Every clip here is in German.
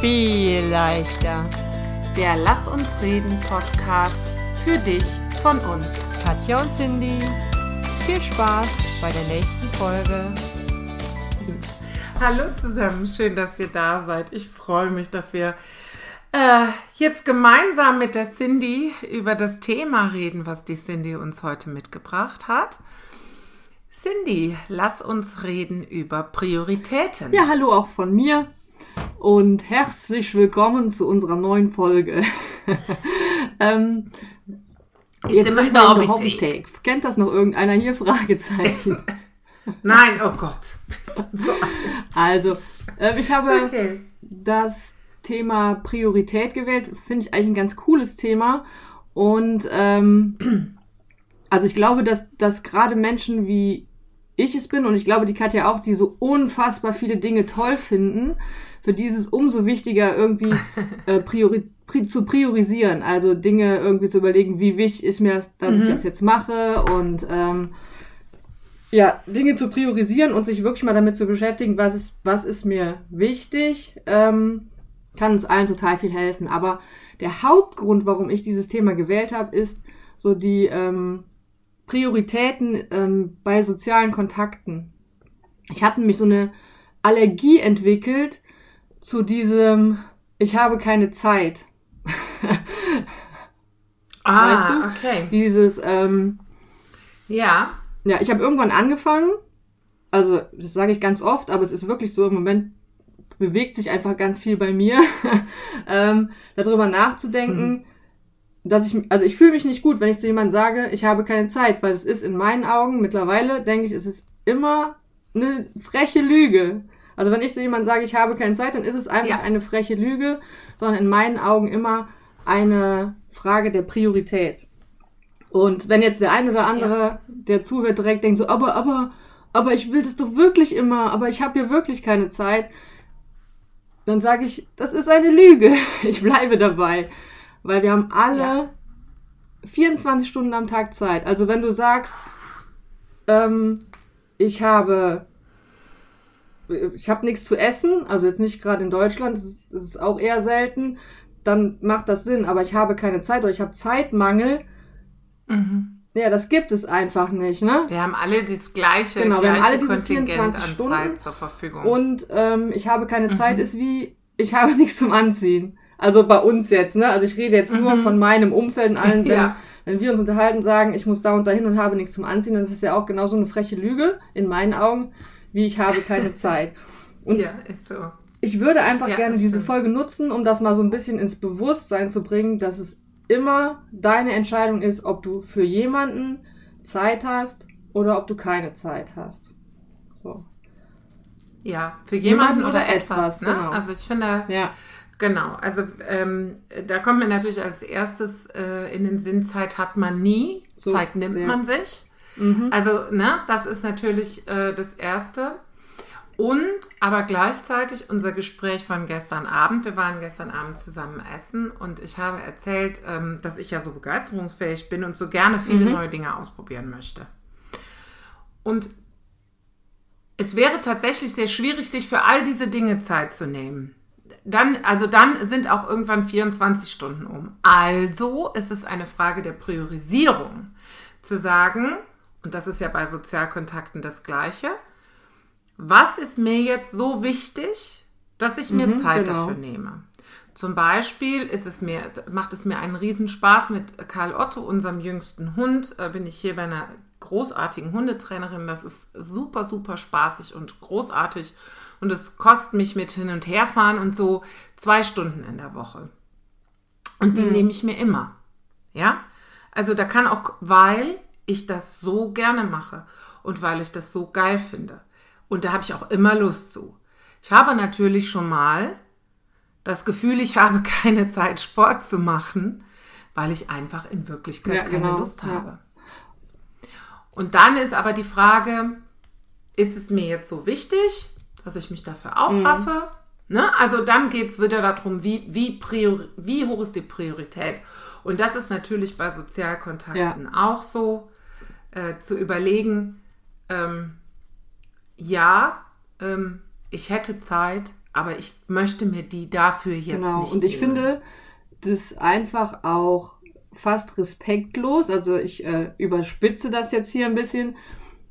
viel leichter. Der Lass uns reden Podcast für dich von uns. Katja und Cindy, viel Spaß bei der nächsten Folge. Hallo zusammen, schön, dass ihr da seid. Ich freue mich, dass wir äh, jetzt gemeinsam mit der Cindy über das Thema reden, was die Cindy uns heute mitgebracht hat. Cindy, lass uns reden über Prioritäten. Ja, hallo auch von mir und herzlich willkommen zu unserer neuen Folge. ähm, jetzt, jetzt sind wir in der Hobbytech. Kennt das noch irgendeiner hier? Fragezeichen. Nein, oh Gott. also, äh, ich habe okay. das Thema Priorität gewählt. Finde ich eigentlich ein ganz cooles Thema. Und ähm, also ich glaube, dass, dass gerade Menschen wie ich es bin und ich glaube, die Katja auch, die so unfassbar viele Dinge toll finden, für dieses umso wichtiger irgendwie äh, priori pri zu priorisieren. Also Dinge irgendwie zu überlegen, wie wichtig ist mir das, dass mhm. ich das jetzt mache und ähm, ja, Dinge zu priorisieren und sich wirklich mal damit zu beschäftigen, was ist, was ist mir wichtig, ähm, kann uns allen total viel helfen. Aber der Hauptgrund, warum ich dieses Thema gewählt habe, ist so die ähm, Prioritäten ähm, bei sozialen Kontakten. Ich habe nämlich so eine Allergie entwickelt zu diesem, ich habe keine Zeit. ah, weißt du? okay. Dieses, ähm, ja. Ja, ich habe irgendwann angefangen, also das sage ich ganz oft, aber es ist wirklich so, im Moment bewegt sich einfach ganz viel bei mir, ähm, darüber nachzudenken, mhm dass ich, also ich fühle mich nicht gut, wenn ich zu jemandem sage, ich habe keine Zeit, weil es ist in meinen Augen mittlerweile, denke ich, es ist immer eine freche Lüge. Also wenn ich zu jemandem sage, ich habe keine Zeit, dann ist es einfach ja. eine freche Lüge, sondern in meinen Augen immer eine Frage der Priorität. Und wenn jetzt der ein oder andere, ja. der zuhört, direkt denkt so, aber, aber, aber ich will das doch wirklich immer, aber ich habe hier wirklich keine Zeit, dann sage ich, das ist eine Lüge. Ich bleibe dabei. Weil wir haben alle ja. 24 Stunden am Tag Zeit. Also wenn du sagst, ähm, ich habe ich habe nichts zu essen, also jetzt nicht gerade in Deutschland, das ist, das ist, auch eher selten, dann macht das Sinn, aber ich habe keine Zeit oder ich habe Zeitmangel. Mhm. Ja, das gibt es einfach nicht, ne? Wir haben alle das gleiche, genau, gleiche wir haben alle diese Kontingent an Stunden Zeit zur Verfügung. Und ähm, ich habe keine Zeit mhm. ist wie, ich habe nichts zum Anziehen. Also bei uns jetzt, ne? Also ich rede jetzt mhm. nur von meinem Umfeld und allen, wenn, ja. wenn wir uns unterhalten, sagen, ich muss da und dahin und habe nichts zum Anziehen, dann ist es ja auch genauso eine freche Lüge, in meinen Augen, wie ich habe keine Zeit. Und ja, ist so. Ich würde einfach ja, gerne diese. Folge nutzen, um das mal so ein bisschen ins Bewusstsein zu bringen, dass es immer deine Entscheidung ist, ob du für jemanden Zeit hast oder ob du keine Zeit hast. So. Ja, für jemanden, jemanden oder, oder, etwas. etwas ne? Genau. Also ich finde, ja Genau, also ähm, da kommt mir natürlich als erstes äh, in den Sinn, Zeit hat man nie, so, Zeit nimmt ja. man sich. Mhm. Also, ne, das ist natürlich äh, das Erste. Und aber gleichzeitig unser Gespräch von gestern Abend. Wir waren gestern Abend zusammen essen und ich habe erzählt, ähm, dass ich ja so begeisterungsfähig bin und so gerne viele mhm. neue Dinge ausprobieren möchte. Und es wäre tatsächlich sehr schwierig, sich für all diese Dinge Zeit zu nehmen dann, also dann sind auch irgendwann 24 Stunden um. Also ist es eine Frage der Priorisierung. Zu sagen, und das ist ja bei Sozialkontakten das Gleiche, was ist mir jetzt so wichtig, dass ich mir mhm, Zeit genau. dafür nehme? Zum Beispiel ist es mir, macht es mir einen Riesenspaß mit Karl Otto, unserem jüngsten Hund, äh, bin ich hier bei einer großartigen Hundetrainerin. Das ist super, super spaßig und großartig und es kostet mich mit hin und herfahren und so zwei Stunden in der Woche. Und die mhm. nehme ich mir immer. Ja? Also da kann auch, weil ich das so gerne mache und weil ich das so geil finde. Und da habe ich auch immer Lust zu. Ich habe natürlich schon mal das Gefühl, ich habe keine Zeit, Sport zu machen, weil ich einfach in Wirklichkeit ja, keine genau, Lust habe. Ja. Und dann ist aber die Frage, ist es mir jetzt so wichtig dass ich mich dafür aufraffe. Mhm. Ne? Also dann geht es wieder darum, wie, wie, priori wie hoch ist die Priorität. Und das ist natürlich bei Sozialkontakten ja. auch so, äh, zu überlegen, ähm, ja, ähm, ich hätte Zeit, aber ich möchte mir die dafür jetzt genau. nicht Und ich nehmen. finde das einfach auch fast respektlos, also ich äh, überspitze das jetzt hier ein bisschen,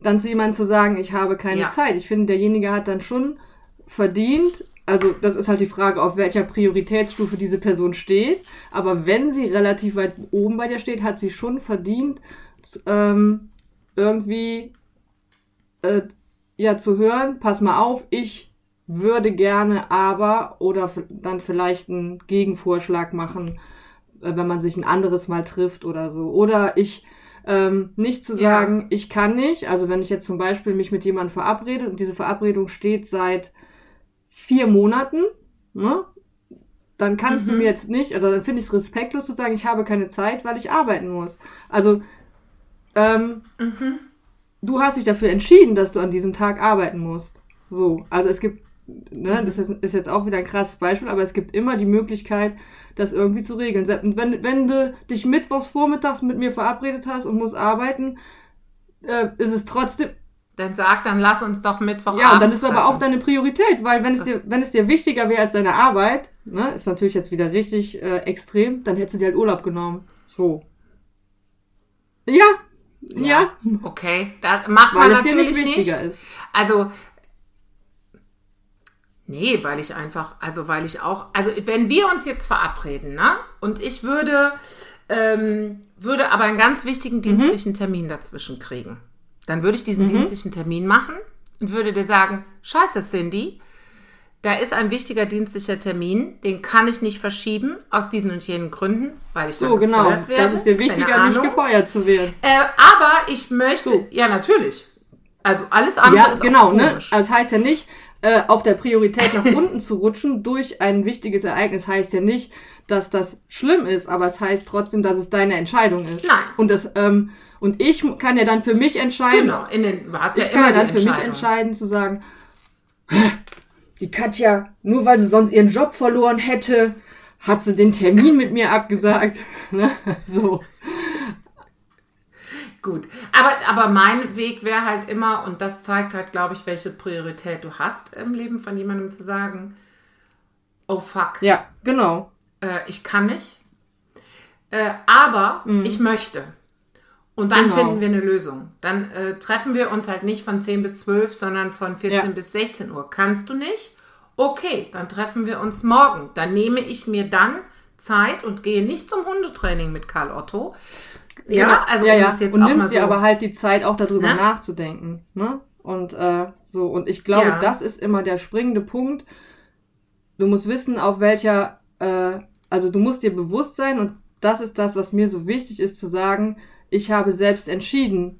dann zu jemandem zu sagen, ich habe keine ja. Zeit. Ich finde, derjenige hat dann schon verdient, also das ist halt die Frage, auf welcher Prioritätsstufe diese Person steht, aber wenn sie relativ weit oben bei dir steht, hat sie schon verdient, ähm, irgendwie äh, ja zu hören, pass mal auf, ich würde gerne aber oder dann vielleicht einen Gegenvorschlag machen, äh, wenn man sich ein anderes Mal trifft oder so. Oder ich ähm, nicht zu sagen, ja. ich kann nicht. Also wenn ich jetzt zum Beispiel mich mit jemandem verabrede und diese Verabredung steht seit vier Monaten, ne? Dann kannst mhm. du mir jetzt nicht, also dann finde ich es respektlos zu sagen, ich habe keine Zeit, weil ich arbeiten muss. Also ähm, mhm. du hast dich dafür entschieden, dass du an diesem Tag arbeiten musst. So, also es gibt, ne, das ist jetzt auch wieder ein krasses Beispiel, aber es gibt immer die Möglichkeit, das irgendwie zu regeln. Wenn, wenn du dich mittwochs vormittags mit mir verabredet hast und musst arbeiten, äh, ist es trotzdem. Dann sag, dann lass uns doch Mittwoch Ja, und dann ist treffen. aber auch deine Priorität, weil wenn es dir, wenn es dir wichtiger wäre als deine Arbeit, ne, ist natürlich jetzt wieder richtig äh, extrem, dann hättest du dir halt Urlaub genommen. So. Ja. Ja. ja. Okay, das macht weil man natürlich nicht. nicht. Ist. Also Nee, weil ich einfach, also weil ich auch, also wenn wir uns jetzt verabreden, ne? Und ich würde, ähm, würde aber einen ganz wichtigen mhm. dienstlichen. Termin dazwischen kriegen. Dann würde ich diesen mhm. dienstlichen Termin machen und würde dir sagen, scheiße, Cindy, da ist ein wichtiger dienstlicher Termin, den kann ich nicht verschieben, aus diesen und jenen Gründen, weil ich dann so, genau. gefeuert werde. Das ist dir wichtiger, nicht gefeuert zu werden. Äh, aber ich möchte, so. ja natürlich. Also alles andere ja, ist genau, auch ne? Also das heißt ja nicht, äh, auf der Priorität nach unten zu rutschen durch ein wichtiges Ereignis heißt ja nicht, dass das schlimm ist, aber es heißt trotzdem, dass es deine Entscheidung ist. Nein. Und das ähm, und ich kann ja dann für mich entscheiden. Genau, in den hast ja ich kann ja dann für mich entscheiden zu sagen, die Katja, nur weil sie sonst ihren Job verloren hätte, hat sie den Termin mit mir abgesagt. Ne? so. Gut, aber, aber mein Weg wäre halt immer, und das zeigt halt, glaube ich, welche Priorität du hast im Leben von jemandem zu sagen, oh fuck. Ja, genau. Äh, ich kann nicht, äh, aber mhm. ich möchte. Und dann genau. finden wir eine Lösung. Dann äh, treffen wir uns halt nicht von 10 bis 12, sondern von 14 ja. bis 16 Uhr. Kannst du nicht? Okay, dann treffen wir uns morgen. Dann nehme ich mir dann Zeit und gehe nicht zum Hundetraining mit Karl Otto, ja, genau. also ja, ja. Um jetzt und auch nimmst dir so aber halt die Zeit auch darüber Na? nachzudenken. Ne? Und äh, so, und ich glaube, ja. das ist immer der springende Punkt. Du musst wissen, auf welcher, äh, also du musst dir bewusst sein, und das ist das, was mir so wichtig ist, zu sagen, ich habe selbst entschieden,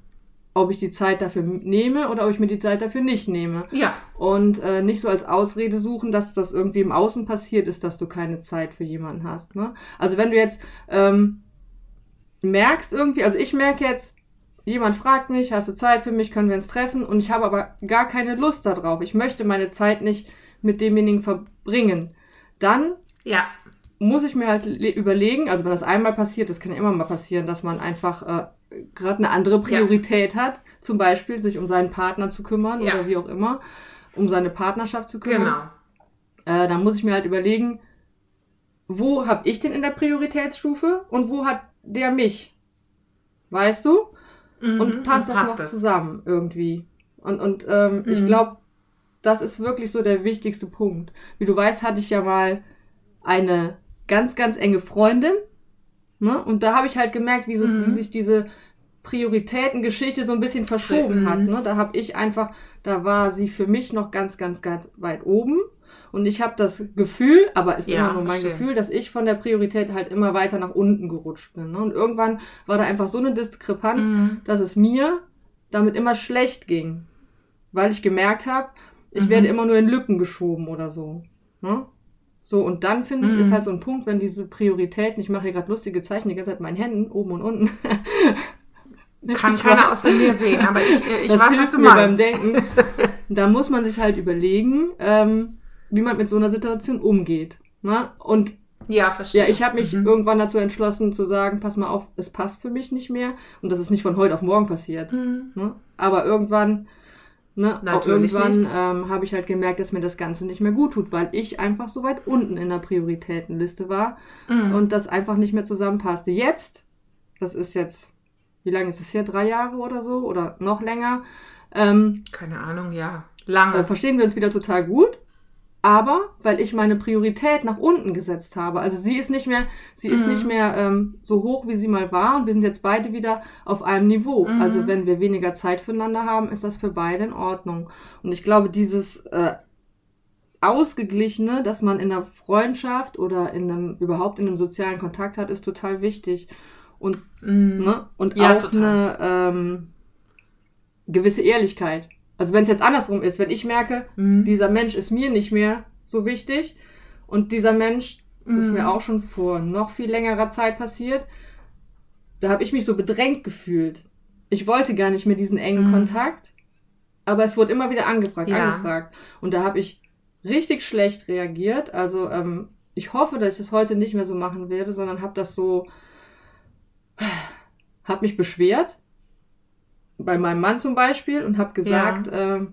ob ich die Zeit dafür nehme oder ob ich mir die Zeit dafür nicht nehme. Ja. Und äh, nicht so als Ausrede suchen, dass das irgendwie im Außen passiert ist, dass du keine Zeit für jemanden hast. Ne? Also wenn du jetzt ähm, merkst irgendwie, also ich merke jetzt, jemand fragt mich, hast du Zeit für mich, können wir uns treffen? Und ich habe aber gar keine Lust darauf. Ich möchte meine Zeit nicht mit demjenigen verbringen. Dann ja. muss ich mir halt überlegen, also wenn das einmal passiert, das kann ja immer mal passieren, dass man einfach äh, gerade eine andere Priorität ja. hat, zum Beispiel sich um seinen Partner zu kümmern ja. oder wie auch immer, um seine Partnerschaft zu kümmern. Genau. Äh, dann muss ich mir halt überlegen, wo habe ich den in der Prioritätsstufe und wo hat der mich. Weißt du? Mhm, und passt das noch das. zusammen irgendwie. Und, und ähm, mhm. ich glaube, das ist wirklich so der wichtigste Punkt. Wie du weißt, hatte ich ja mal eine ganz, ganz enge Freundin. Ne? Und da habe ich halt gemerkt, wie, so, mhm. wie sich diese Prioritätengeschichte so ein bisschen verschoben mhm. hat. Ne? Da habe ich einfach, da war sie für mich noch ganz, ganz, ganz weit oben. Und ich habe das Gefühl, aber ist ja, immer nur mein Gefühl, dass ich von der Priorität halt immer weiter nach unten gerutscht bin. Ne? Und irgendwann war da einfach so eine Diskrepanz, mhm. dass es mir damit immer schlecht ging. Weil ich gemerkt habe, ich mhm. werde immer nur in Lücken geschoben oder so. Ne? So, und dann finde ich, mhm. ist halt so ein Punkt, wenn diese Prioritäten, ich mache hier gerade lustige Zeichen die ganze Zeit mit meinen Händen, oben und unten. Kann ich keiner außer mir sehen, aber ich, äh, ich weiß, was du meinst. Beim Denken. Da muss man sich halt überlegen, ähm, wie man mit so einer Situation umgeht. Ne? Und ja, verstehe. Ja, ich habe mich mhm. irgendwann dazu entschlossen zu sagen, pass mal auf, es passt für mich nicht mehr. Und das ist nicht von heute auf morgen passiert. Mhm. Ne? Aber irgendwann Ne? Natürlich auch irgendwann ähm, habe ich halt gemerkt, dass mir das Ganze nicht mehr gut tut, weil ich einfach so weit unten in der Prioritätenliste war mhm. und das einfach nicht mehr zusammenpasste. Jetzt, das ist jetzt, wie lange ist es hier? Drei Jahre oder so oder noch länger? Ähm, Keine Ahnung, ja. Lange. Äh, verstehen wir uns wieder total gut aber weil ich meine Priorität nach unten gesetzt habe. Also sie ist nicht mehr, sie mhm. ist nicht mehr ähm, so hoch, wie sie mal war und wir sind jetzt beide wieder auf einem Niveau. Mhm. Also wenn wir weniger Zeit füreinander haben, ist das für beide in Ordnung. Und ich glaube, dieses äh, Ausgeglichene, dass man in einer Freundschaft oder in einem, überhaupt in einem sozialen Kontakt hat, ist total wichtig. Und, mhm. ne? und ja, auch total. eine ähm, gewisse Ehrlichkeit. Also wenn es jetzt andersrum ist, wenn ich merke, mhm. dieser Mensch ist mir nicht mehr so wichtig und dieser Mensch mhm. ist mir auch schon vor noch viel längerer Zeit passiert, da habe ich mich so bedrängt gefühlt. Ich wollte gar nicht mehr diesen engen mhm. Kontakt, aber es wurde immer wieder angefragt, ja. angefragt. Und da habe ich richtig schlecht reagiert. Also ähm, ich hoffe, dass ich das heute nicht mehr so machen werde, sondern habe das so, habe mich beschwert bei meinem Mann zum Beispiel und habe gesagt, ja. äh,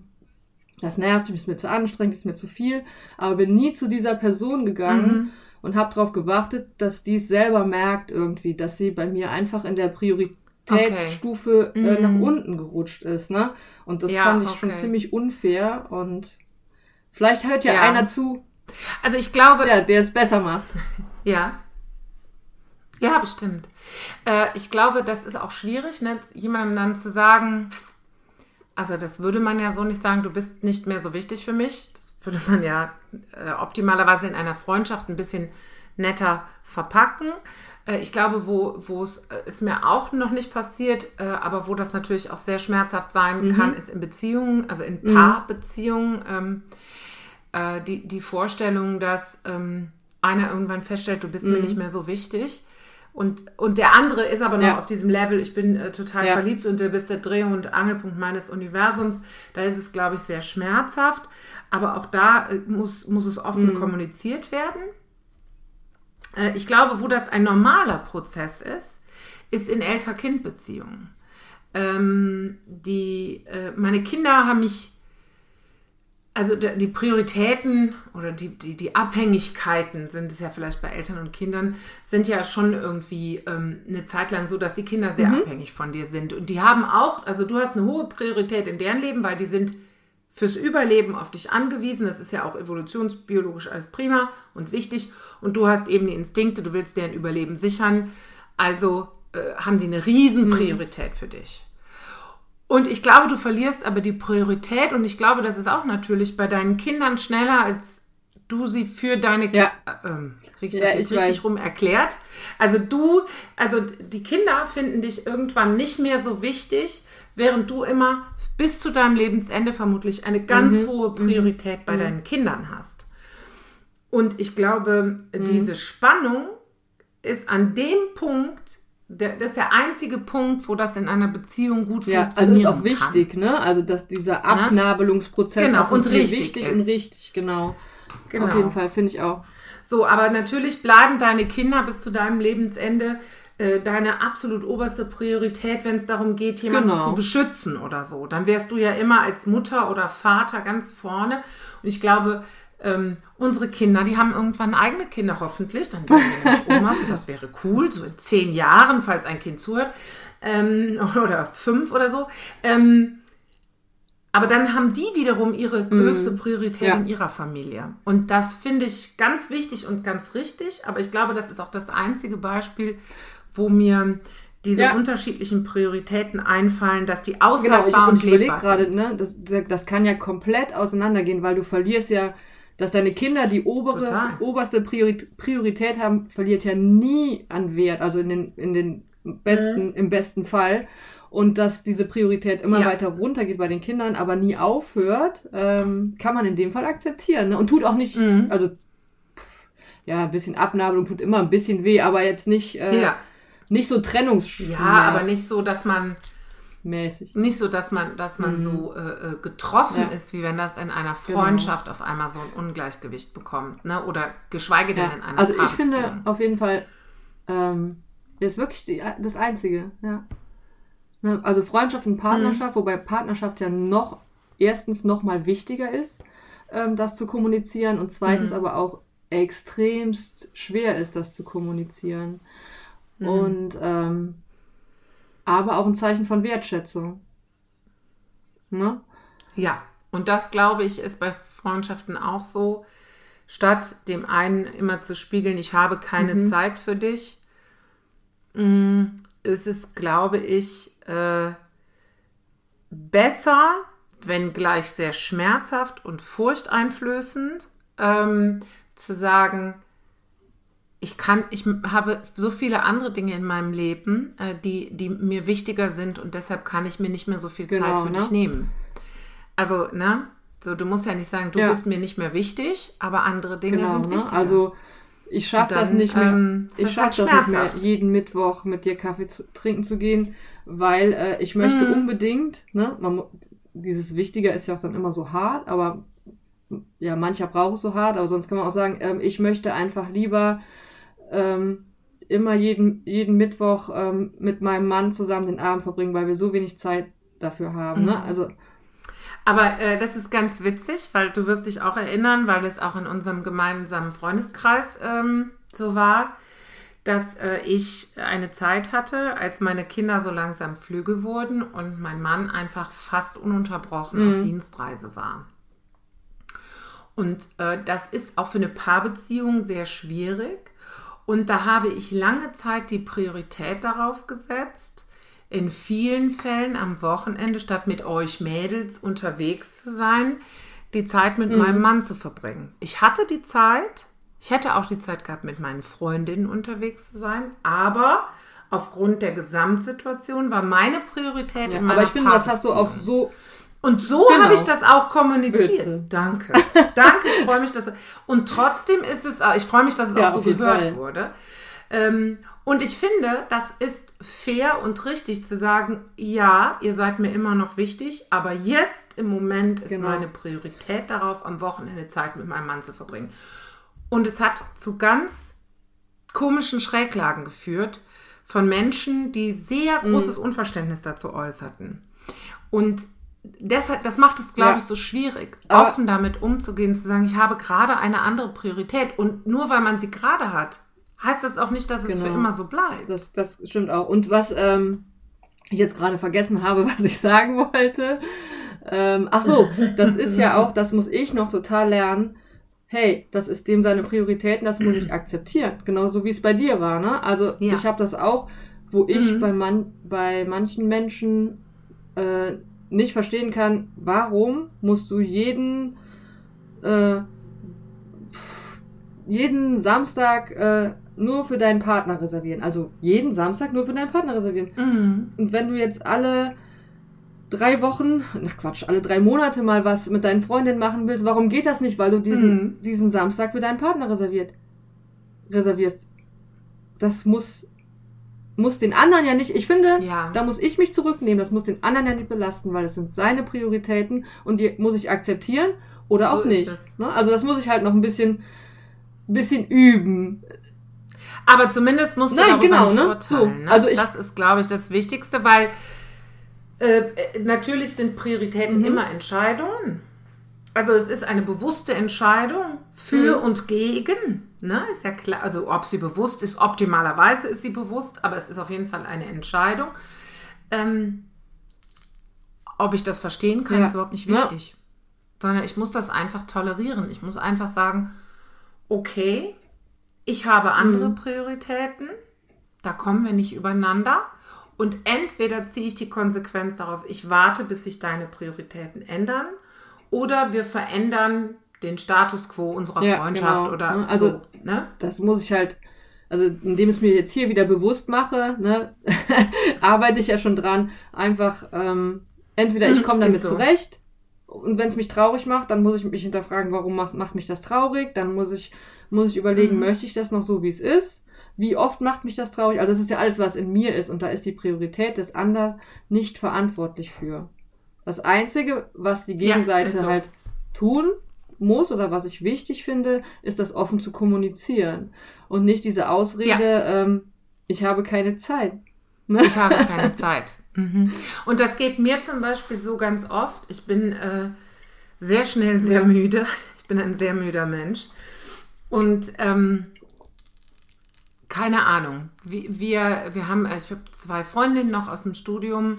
das nervt, ist mir zu anstrengend, ist mir zu viel, aber bin nie zu dieser Person gegangen mhm. und habe darauf gewartet, dass die es selber merkt irgendwie, dass sie bei mir einfach in der Prioritätsstufe okay. äh, nach mhm. unten gerutscht ist, ne? Und das ja, fand ich okay. schon ziemlich unfair und vielleicht hört ja, ja, einer zu. Also ich glaube, ja, der es besser macht. Ja. Ja, bestimmt. Äh, ich glaube, das ist auch schwierig, ne? jemandem dann zu sagen, also das würde man ja so nicht sagen, du bist nicht mehr so wichtig für mich. Das würde man ja äh, optimalerweise in einer Freundschaft ein bisschen netter verpacken. Äh, ich glaube, wo, wo es äh, ist mir auch noch nicht passiert, äh, aber wo das natürlich auch sehr schmerzhaft sein mhm. kann, ist in Beziehungen, also in. Paarbeziehungen, ähm, äh, die, die Vorstellung, dass ähm, einer irgendwann feststellt, du bist mhm. mir nicht mehr so wichtig und, und der andere ist aber noch ja. auf diesem Level, ich bin äh, total ja. verliebt und du bist der Dreh- und Angelpunkt meines Universums. Da ist es, glaube ich, sehr schmerzhaft. Aber auch da äh, muss, muss es offen mhm. kommuniziert werden. Äh, ich glaube, wo das ein normaler Prozess ist, ist in Elter-Kind-Beziehungen. Ähm, die, äh, meine Kinder haben mich also die Prioritäten oder die, die, die Abhängigkeiten sind es ja vielleicht bei Eltern und Kindern, sind ja schon irgendwie ähm, eine Zeit lang so, dass die Kinder sehr mhm. abhängig von dir sind. Und die haben auch, also du hast eine hohe Priorität in deren Leben, weil die sind fürs Überleben auf dich angewiesen. Das ist ja auch evolutionsbiologisch alles prima und wichtig. Und du hast eben die Instinkte, du willst deren Überleben sichern. Also äh, haben die eine Riesenpriorität mhm. für dich. Und ich glaube, du verlierst aber die Priorität und ich glaube, das ist auch natürlich bei deinen Kindern schneller, als du sie für deine ja. Äh, ähm, krieg ich das ja, jetzt ich richtig weiß. rum erklärt. Also du, also die Kinder finden dich irgendwann nicht mehr so wichtig, während du immer bis zu deinem Lebensende vermutlich eine ganz mhm. hohe Priorität mhm. bei deinen Kindern hast. Und ich glaube, mhm. diese Spannung ist an dem Punkt der, das ist der einzige Punkt, wo das in einer Beziehung gut ja, funktionieren also ist auch wichtig, kann. ne? Also dass dieser Abnabelungsprozess genau, auch und richtig wichtig ist. und richtig, genau. genau. Auf jeden Fall finde ich auch. So, aber natürlich bleiben deine Kinder bis zu deinem Lebensende äh, deine absolut oberste Priorität, wenn es darum geht, jemanden genau. zu beschützen oder so. Dann wärst du ja immer als Mutter oder Vater ganz vorne. Und ich glaube, ähm, unsere Kinder, die haben irgendwann eigene Kinder hoffentlich, dann werden wir nämlich Omas und das wäre cool, so in zehn Jahren, falls ein Kind zuhört, ähm, oder fünf oder so. Ähm, aber dann haben die wiederum ihre mhm. höchste Priorität ja. in ihrer Familie. Und das finde ich ganz wichtig und ganz richtig. Aber ich glaube, das ist auch das einzige Beispiel, wo mir diese ja. unterschiedlichen Prioritäten einfallen, dass die aushaltbar genau, ich, und, und lebbar sind. Gerade, ne, das, das kann ja komplett auseinandergehen, weil du verlierst ja dass deine Kinder die obere, oberste Priorität haben, verliert ja nie an Wert, also in den, in den besten, mhm. im besten Fall. Und dass diese Priorität immer ja. weiter runtergeht bei den Kindern, aber nie aufhört, ähm, kann man in dem Fall akzeptieren. Ne? Und tut auch nicht, mhm. also ja, ein bisschen Abnabelung tut immer ein bisschen weh, aber jetzt nicht, äh, ja. nicht so Trennungsschmerz. Ja, aber nicht so, dass man mäßig. Nicht so, dass man, dass man mhm. so äh, äh, getroffen ja. ist, wie wenn das in einer genau. Freundschaft genau. auf einmal so ein Ungleichgewicht bekommt, ne? Oder geschweige denn ja. in einer Also ich finde auf jeden Fall, ähm, ist wirklich die, das Einzige, ja. Ne? Also Freundschaft und Partnerschaft, mhm. wobei Partnerschaft ja noch erstens nochmal wichtiger ist, ähm, das zu kommunizieren und zweitens mhm. aber auch extremst schwer ist, das zu kommunizieren. Mhm. Und ähm, aber auch ein Zeichen von Wertschätzung. Ne? Ja, und das glaube ich ist bei Freundschaften auch so. Statt dem einen immer zu spiegeln, ich habe keine mhm. Zeit für dich, mm, ist es, glaube ich, äh, besser, wenn gleich sehr schmerzhaft und furchteinflößend, ähm, zu sagen, ich kann, ich habe so viele andere Dinge in meinem Leben, äh, die, die mir wichtiger sind und deshalb kann ich mir nicht mehr so viel genau, Zeit für ne? dich nehmen. Also, ne? So, du musst ja nicht sagen, du ja. bist mir nicht mehr wichtig, aber andere Dinge genau, sind ne? Also ich schaffe das nicht mehr. Ähm, ich schaffe das nicht mehr, jeden Mittwoch mit dir Kaffee zu, trinken zu gehen, weil äh, ich möchte mm. unbedingt, ne, man, dieses Wichtiger ist ja auch dann immer so hart, aber ja, mancher braucht es so hart, aber sonst kann man auch sagen, ähm, ich möchte einfach lieber ähm, immer jeden, jeden Mittwoch ähm, mit meinem Mann zusammen den Abend verbringen, weil wir so wenig Zeit dafür haben. Ne? Mhm. Ne? Also aber äh, das ist ganz witzig, weil du wirst dich auch erinnern, weil es auch in unserem gemeinsamen Freundeskreis ähm, so war, dass äh, ich eine Zeit hatte, als meine Kinder so langsam Flüge wurden und mein Mann einfach fast ununterbrochen mhm. auf Dienstreise war. Und äh, das ist auch für eine Paarbeziehung sehr schwierig. Und da habe ich lange Zeit die Priorität darauf gesetzt, in vielen Fällen am Wochenende, statt mit euch Mädels unterwegs zu sein, die Zeit mit mhm. meinem Mann zu verbringen. Ich hatte die Zeit, ich hätte auch die Zeit gehabt, mit meinen Freundinnen unterwegs zu sein, aber aufgrund der Gesamtsituation war meine Priorität ja, in meiner Aber ich finde, das hast du auch so und so genau. habe ich das auch kommuniziert. Bitte. Danke. Danke, ich freue mich, dass und trotzdem ist es, ich freue mich, dass es ja, auch so gehört Fall. wurde. Ähm, und ich finde, das ist fair und richtig zu sagen, ja, ihr seid mir immer noch wichtig, aber jetzt im Moment ist genau. meine Priorität darauf, am Wochenende Zeit mit meinem Mann zu verbringen. Und es hat zu ganz komischen Schräglagen geführt von Menschen, die sehr mhm. großes mhm. Unverständnis dazu äußerten. Und deshalb, das macht es, glaube ja. ich, so schwierig, aber offen damit umzugehen, zu sagen, ich habe gerade eine andere Priorität. Und nur weil man sie gerade hat, heißt das auch nicht, dass es genau. für immer so bleibt. Das, das stimmt auch. Und was ähm, ich jetzt gerade vergessen habe, was ich sagen wollte. Ähm, ach so, das ist ja auch, das muss ich noch total lernen. Hey, das ist dem seine Prioritäten, das muss ich akzeptieren. Genauso wie es bei dir war, ne? Also ja. ich habe das auch, wo ich mhm. bei, man, bei manchen Menschen äh, nicht verstehen kann, warum musst du jeden äh, jeden Samstag äh, nur für deinen Partner reservieren. Also jeden Samstag nur für deinen Partner reservieren. Mhm. Und wenn du jetzt alle drei Wochen, ach Quatsch, alle drei Monate mal was mit deinen Freundinnen machen willst, warum geht das nicht? Weil du diesen, mhm. diesen Samstag für deinen Partner reserviert, reservierst. Das muss, muss den anderen ja nicht, ich finde, ja. da muss ich mich zurücknehmen, das muss den anderen ja nicht belasten, weil es sind seine Prioritäten und die muss ich akzeptieren oder so auch nicht. Ne? Also das muss ich halt noch ein bisschen, bisschen üben. Aber zumindest musst du Nein, darüber genau, nicht ne? urteilen. So, ne? Also ich, das ist, glaube ich, das Wichtigste, weil äh, natürlich sind Prioritäten mhm. immer Entscheidungen. Also es ist eine bewusste Entscheidung für mhm. und gegen. Ne? Ist ja klar. Also ob sie bewusst ist, optimalerweise ist sie bewusst, aber es ist auf jeden Fall eine Entscheidung. Ähm, ob ich das verstehen kann, ja. ist überhaupt nicht wichtig. Ja. Sondern ich muss das einfach tolerieren. Ich muss einfach sagen, okay, ich habe andere mhm. Prioritäten, da kommen wir nicht übereinander. Und entweder ziehe ich die Konsequenz darauf, ich warte, bis sich deine Prioritäten ändern, oder wir verändern den Status quo unserer ja, Freundschaft genau. oder ne, also so, ne? das muss ich halt also indem ich es mir jetzt hier wieder bewusst mache, ne, arbeite ich ja schon dran, einfach ähm, entweder ich komme damit so. zurecht und wenn es mich traurig macht, dann muss ich mich hinterfragen, warum macht, macht mich das traurig, dann muss ich muss ich überlegen, mhm. möchte ich das noch so, wie es ist? Wie oft macht mich das traurig? Also es ist ja alles, was in mir ist und da ist die Priorität des anderen nicht verantwortlich für. Das Einzige, was die Gegenseite ja, so. halt tun muss oder was ich wichtig finde, ist das offen zu kommunizieren und nicht diese Ausrede, ja. ähm, ich habe keine Zeit. Ne? Ich habe keine Zeit. Mhm. Und das geht mir zum Beispiel so ganz oft. Ich bin äh, sehr schnell sehr ja. müde. Ich bin ein sehr müder Mensch. Und ähm, keine Ahnung. Wir, wir haben, ich habe zwei Freundinnen noch aus dem Studium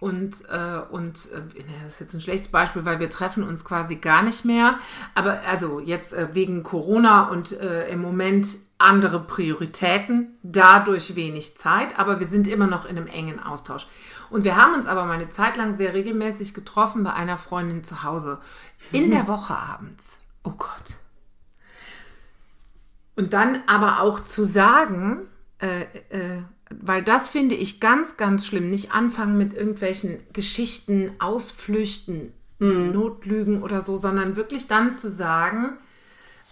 und, äh, und äh, das ist jetzt ein schlechtes Beispiel, weil wir treffen uns quasi gar nicht mehr. Aber also jetzt äh, wegen Corona und äh, im Moment andere Prioritäten, dadurch wenig Zeit, aber wir sind immer noch in einem engen Austausch. Und wir haben uns aber mal eine Zeit lang sehr regelmäßig getroffen bei einer Freundin zu Hause. In mhm. der Woche abends. Oh Gott. Und dann aber auch zu sagen, äh, äh, weil das finde ich ganz, ganz schlimm. Nicht anfangen mit irgendwelchen Geschichten, Ausflüchten, mhm. Notlügen oder so, sondern wirklich dann zu sagen,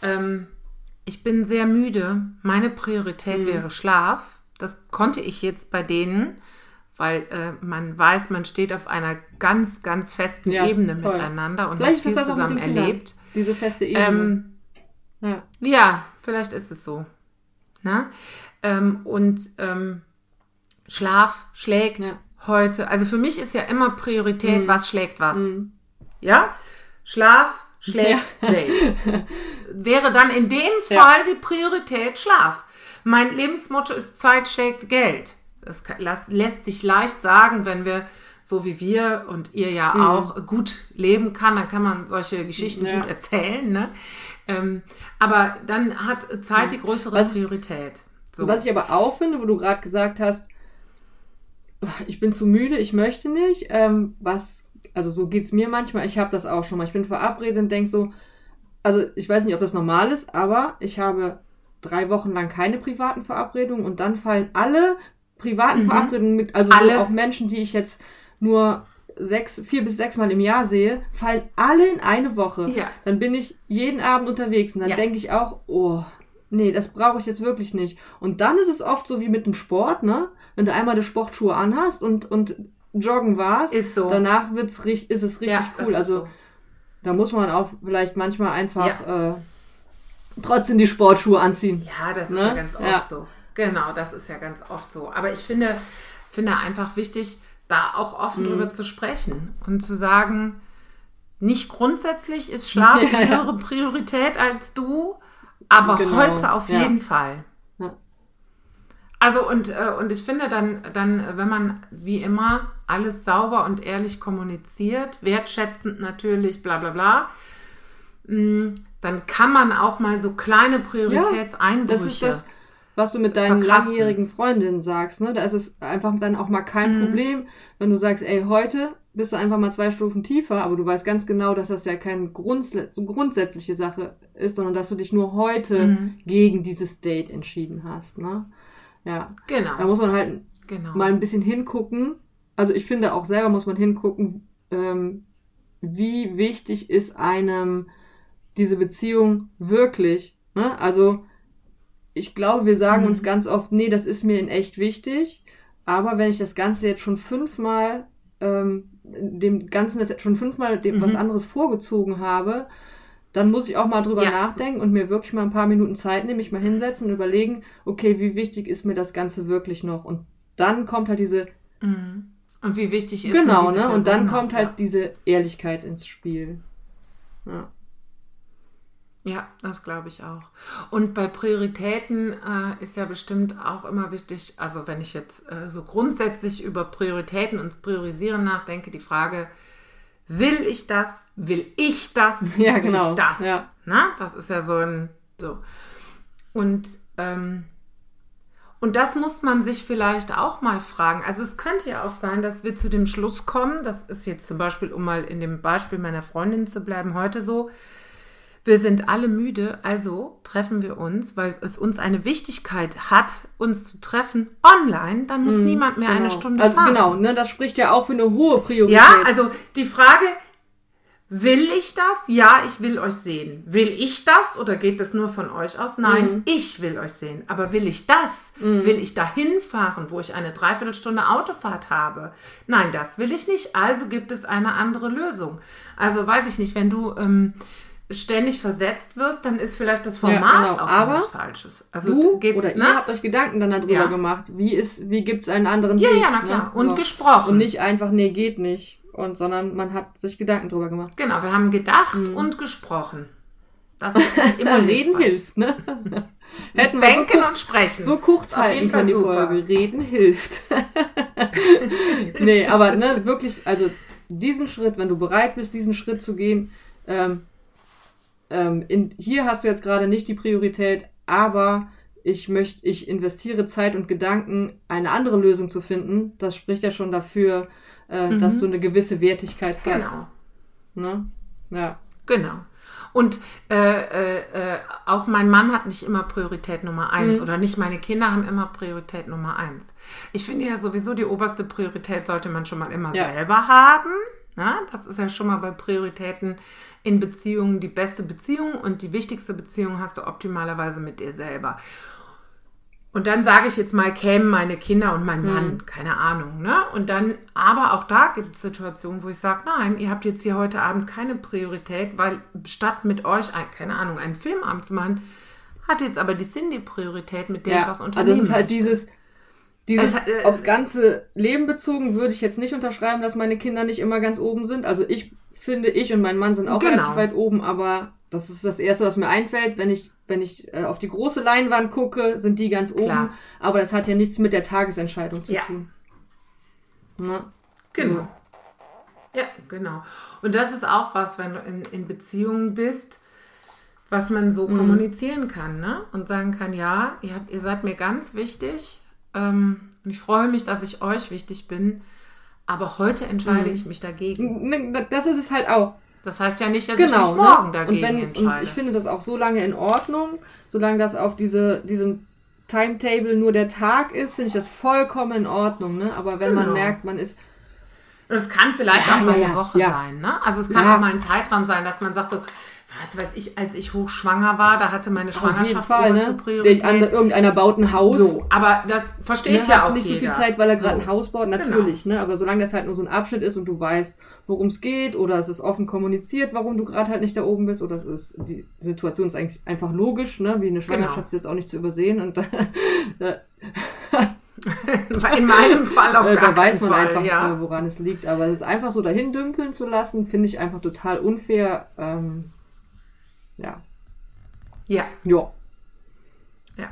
ähm, ich bin sehr müde, meine Priorität mhm. wäre Schlaf. Das konnte ich jetzt bei denen, weil äh, man weiß, man steht auf einer ganz, ganz festen ja, Ebene toll. miteinander und vielleicht hat viel zusammen erlebt. Diese feste Ebene. Ähm, ja. ja. vielleicht ist es so. Ähm, und ähm, Schlaf schlägt ja. heute. Also für mich ist ja immer Priorität, mhm. was schlägt was. Mhm. Ja? Schlaf schlägt ja. Date. Wäre dann in dem Fall die Priorität Schlaf. Mein Lebensmotto ist Zeit schlägt Geld. Das lässt sich leicht sagen, wenn wir so wie wir und ihr ja mhm. auch gut leben kann, dann kann man solche Geschichten ja. gut erzählen. Ne? Ähm, aber dann hat Zeit die größere was, Priorität. So. Was ich aber auch finde, wo du gerade gesagt hast, ich bin zu müde, ich möchte nicht. Ähm, was, also so geht es mir manchmal. Ich habe das auch schon mal. Ich bin verabredet und denke so, also ich weiß nicht, ob das normal ist, aber ich habe drei Wochen lang keine privaten Verabredungen und dann fallen alle privaten mhm. Verabredungen mit, also alle. So auch Menschen, die ich jetzt nur sechs, vier bis sechs Mal im Jahr sehe, fallen alle in eine Woche. Ja. Dann bin ich jeden Abend unterwegs und dann ja. denke ich auch, oh, nee, das brauche ich jetzt wirklich nicht. Und dann ist es oft so wie mit dem Sport, ne? Wenn du einmal die Sportschuhe anhast und, und joggen warst, ist so. danach wird's, ist es richtig ja, cool. Also so. da muss man auch vielleicht manchmal einfach ja. äh, trotzdem die Sportschuhe anziehen. Ja, das ne? ist ja ganz oft ja. so. Genau, das ist ja ganz oft so. Aber ich finde, finde einfach wichtig, da auch offen mhm. drüber zu sprechen und zu sagen, nicht grundsätzlich ist Schlaf eine höhere Priorität als du, aber genau. heute auf jeden Fall. Also und, äh, und ich finde dann, dann, wenn man wie immer alles sauber und ehrlich kommuniziert, wertschätzend natürlich, bla bla bla, mm, dann kann man auch mal so kleine Prioritätseinbrüche. Ja, das ist das, was du mit deinen verkraften. langjährigen Freundinnen sagst. Ne? Da ist es einfach dann auch mal kein mhm. Problem, wenn du sagst, ey, heute bist du einfach mal zwei Stufen tiefer, aber du weißt ganz genau, dass das ja keine grunds so grundsätzliche Sache ist, sondern dass du dich nur heute mhm. gegen dieses Date entschieden hast. Ne? Ja. Genau. Da muss man halt genau. mal ein bisschen hingucken. Also ich finde auch selber muss man hingucken, ähm, wie wichtig ist einem diese Beziehung wirklich. Ne? Also ich glaube, wir sagen mhm. uns ganz oft, nee, das ist mir in echt wichtig. Aber wenn ich das Ganze jetzt schon fünfmal, ähm, dem Ganzen das jetzt schon fünfmal dem mhm. was anderes vorgezogen habe, dann muss ich auch mal drüber ja. nachdenken und mir wirklich mal ein paar Minuten Zeit nehmen, mich mal hinsetzen und überlegen, okay, wie wichtig ist mir das Ganze wirklich noch? Und dann kommt halt diese. Mhm. Und wie wichtig ist Genau, ne? Und dann kommt halt ja. diese Ehrlichkeit ins Spiel. Ja. Ja, das glaube ich auch. Und bei Prioritäten äh, ist ja bestimmt auch immer wichtig, also wenn ich jetzt äh, so grundsätzlich über Prioritäten und Priorisieren nachdenke, die Frage, will ich das? Will ich das? Ja, will genau. ich das? Ja. Na, das ist ja so ein so. Und ähm, und das muss man sich vielleicht auch mal fragen. Also es könnte ja auch sein, dass wir zu dem Schluss kommen, das ist jetzt zum Beispiel, um mal in dem Beispiel meiner Freundin zu bleiben, heute so, wir sind alle müde, also treffen wir uns, weil es uns eine Wichtigkeit hat, uns zu treffen online, dann muss mhm, niemand mehr genau. eine Stunde also fahren. Genau, ne, das spricht ja auch für eine hohe Priorität. Ja, also die Frage, will ich das? Ja, ich will euch sehen. Will ich das oder geht das nur von euch aus? Nein, mhm. ich will euch sehen. Aber will ich das? Mhm. Will ich dahin fahren, wo ich eine Dreiviertelstunde Autofahrt habe? Nein, das will ich nicht. Also gibt es eine andere Lösung. Also weiß ich nicht, wenn du... Ähm, ständig versetzt wirst, dann ist vielleicht das Format ja, genau. auch Aber falsches. Also du geht's, oder ne? ihr habt euch Gedanken dann darüber ja. gemacht. Wie ist, wie gibt's einen anderen ja, Weg? Ja, na klar. Ne? Und so. gesprochen. Und nicht einfach, nee, geht nicht. Und sondern man hat sich Gedanken darüber gemacht. Genau, wir haben gedacht mhm. und gesprochen. Das ist halt immer Reden hilft, ne? Hätten wir Denken so kurz, und sprechen. So kurz halten kann die super. Folge. Reden hilft. nee, aber ne, wirklich, also diesen Schritt, wenn du bereit bist, diesen Schritt zu gehen, ähm, ähm, in, hier hast du jetzt gerade nicht die Priorität, aber ich möchte, ich investiere Zeit und Gedanken, eine andere Lösung zu finden. Das spricht ja schon dafür, äh, mhm. dass du eine gewisse Wertigkeit hast. Genau. Ne? Ja. Genau. Und äh, äh, äh, auch mein Mann hat nicht immer Priorität Nummer eins mhm. oder nicht meine Kinder haben immer Priorität Nummer eins. Ich finde ja sowieso die oberste Priorität sollte man schon mal immer ja. selber haben. Na, das ist ja schon mal bei Prioritäten in Beziehungen die beste Beziehung und die wichtigste Beziehung hast du optimalerweise mit dir selber. Und dann sage ich jetzt mal, kämen meine Kinder und mein Mann, mhm. keine Ahnung, ne? Und dann, aber auch da gibt es Situationen, wo ich sage, nein, ihr habt jetzt hier heute Abend keine Priorität, weil statt mit euch, keine Ahnung, einen Filmabend zu machen, hat jetzt aber die Cindy Priorität, mit der ja, ich was unternehmen also das ist halt möchte. dieses, dieses also, äh, aufs ganze Leben bezogen würde ich jetzt nicht unterschreiben, dass meine Kinder nicht immer ganz oben sind. Also ich finde, ich und mein Mann sind auch genau. relativ weit oben, aber das ist das Erste, was mir einfällt. Wenn ich, wenn ich äh, auf die große Leinwand gucke, sind die ganz oben. Klar. Aber das hat ja nichts mit der Tagesentscheidung zu ja. tun. Na? Genau. Ja. ja, genau. Und das ist auch was, wenn du in, in Beziehungen bist, was man so mhm. kommunizieren kann, ne? Und sagen kann, ja, ihr, habt, ihr seid mir ganz wichtig, ähm, und ich freue mich, dass ich euch wichtig bin. Aber heute entscheide mhm. ich mich dagegen. Das ist es halt auch. Das heißt ja nicht, dass genau, ich mich morgen ne? dagegen und wenn, entscheide. Und ich finde das auch so lange in Ordnung, solange das auf diese, diesem Timetable nur der Tag ist, finde ich das vollkommen in Ordnung. Ne? Aber wenn genau. man merkt, man ist es kann vielleicht ja, auch mal ja, eine Woche ja. sein, ne? Also es kann auch mal ein Zeitraum sein, dass man sagt so, was weiß ich, als ich hochschwanger war, da hatte meine Schwangerschaft Fall, ne? Priorität. Der, irgendeiner baut ein Haus. So, aber das versteht ne, ja auch nicht jeder. so viel Zeit, weil er gerade so. ein Haus baut, natürlich, genau. ne? Aber solange das halt nur so ein Abschnitt ist und du weißt, worum es geht oder es ist offen kommuniziert, warum du gerade halt nicht da oben bist oder es ist die Situation ist eigentlich einfach logisch, ne? Wie eine Schwangerschaft genau. ist jetzt auch nicht zu übersehen und In meinem Fall auf gar Da weiß man Fall, einfach, ja. Äh, woran es liegt. Aber es ist einfach so dahin dümpeln zu lassen, finde ich einfach total unfair. Ähm, ja. Ja. Ja. Ja.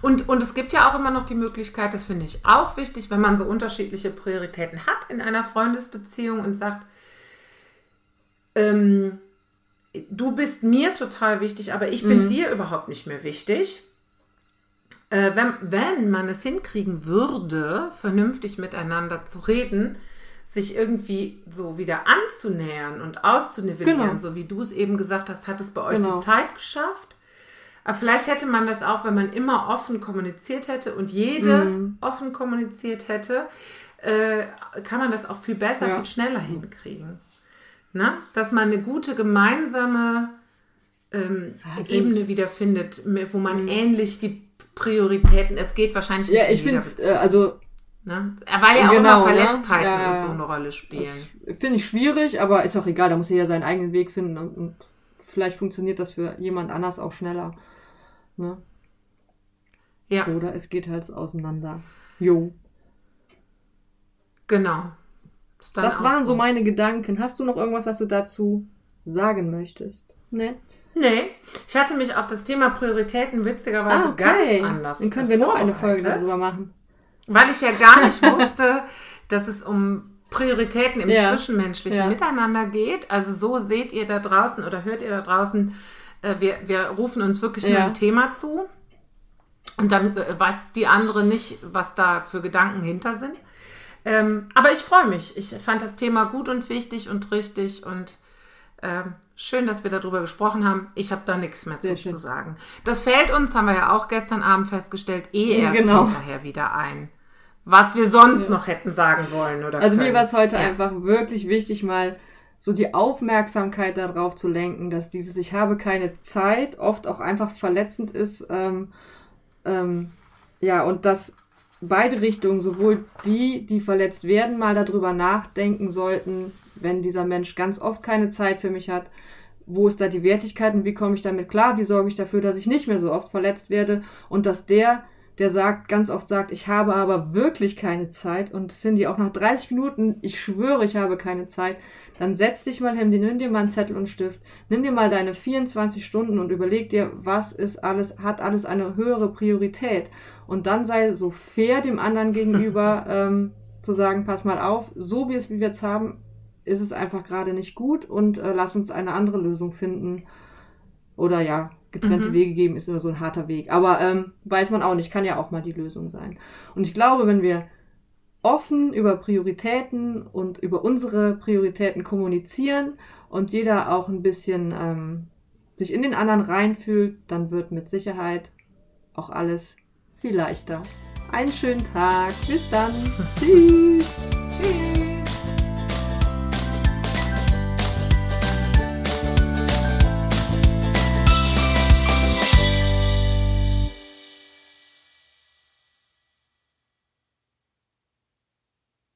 Und, und es gibt ja auch immer noch die Möglichkeit, das finde ich auch wichtig, wenn man so unterschiedliche Prioritäten hat in einer Freundesbeziehung und sagt, ähm, du bist mir total wichtig, aber ich bin mhm. dir überhaupt nicht mehr wichtig. Äh, wenn, wenn man es hinkriegen würde, vernünftig miteinander zu reden, sich irgendwie so wieder anzunähern und auszunivellieren, genau. so wie du es eben gesagt hast, hat es bei euch genau. die Zeit geschafft. Aber vielleicht hätte man das auch, wenn man immer offen kommuniziert hätte und jede mm. offen kommuniziert hätte, äh, kann man das auch viel besser, ja. viel schneller hinkriegen. Na? Dass man eine gute gemeinsame ähm, Ebene wiederfindet, wo man mm. ähnlich die Prioritäten, es geht wahrscheinlich nicht. Ja, ich finde es, äh, also Ne? Weil ja genau, auch immer ne? Verletztheiten ja, und so eine Rolle spielen. Finde ich schwierig, aber ist auch egal, da muss jeder seinen eigenen Weg finden und, und vielleicht funktioniert das für jemand anders auch schneller. Ne? Ja. Oder es geht halt auseinander. Jo. Genau. Das, das waren so. so meine Gedanken. Hast du noch irgendwas, was du dazu sagen möchtest? Ne? Nee, ich hatte mich auf das Thema Prioritäten witzigerweise ah, okay. ganz anders. Dann können wir noch eine Folge darüber machen. Weil ich ja gar nicht wusste, dass es um Prioritäten im ja. zwischenmenschlichen ja. Miteinander geht. Also so seht ihr da draußen oder hört ihr da draußen, äh, wir, wir rufen uns wirklich ja. nur ein Thema zu. Und dann äh, weiß die andere nicht, was da für Gedanken hinter sind. Ähm, aber ich freue mich. Ich fand das Thema gut und wichtig und richtig und ähm, schön, dass wir darüber gesprochen haben. Ich habe da nichts mehr zu, zu, sagen. Das fällt uns, haben wir ja auch gestern Abend festgestellt, eh erst genau. hinterher wieder ein. Was wir sonst noch hätten sagen wollen oder Also können. mir war es heute ja. einfach wirklich wichtig, mal so die Aufmerksamkeit darauf zu lenken, dass dieses Ich habe keine Zeit oft auch einfach verletzend ist. Ähm, ähm, ja, und dass beide Richtungen, sowohl die, die verletzt werden, mal darüber nachdenken sollten, wenn dieser Mensch ganz oft keine Zeit für mich hat, wo ist da die Wertigkeit und wie komme ich damit klar, wie sorge ich dafür, dass ich nicht mehr so oft verletzt werde und dass der, der sagt, ganz oft sagt, ich habe aber wirklich keine Zeit. Und Cindy auch nach 30 Minuten, ich schwöre, ich habe keine Zeit, dann setz dich mal hin, nimm dir mal einen Zettel und Stift, nimm dir mal deine 24 Stunden und überleg dir, was ist alles, hat alles eine höhere Priorität. Und dann sei so fair dem anderen gegenüber, ähm, zu sagen, pass mal auf, so wie es wie wir jetzt haben, ist es einfach gerade nicht gut und äh, lass uns eine andere Lösung finden. Oder ja, getrennte mhm. Wege geben ist immer so ein harter Weg. Aber ähm, weiß man auch nicht, kann ja auch mal die Lösung sein. Und ich glaube, wenn wir offen über Prioritäten und über unsere Prioritäten kommunizieren und jeder auch ein bisschen ähm, sich in den anderen reinfühlt, dann wird mit Sicherheit auch alles viel leichter. Einen schönen Tag. Bis dann. Tschüss. Tschüss.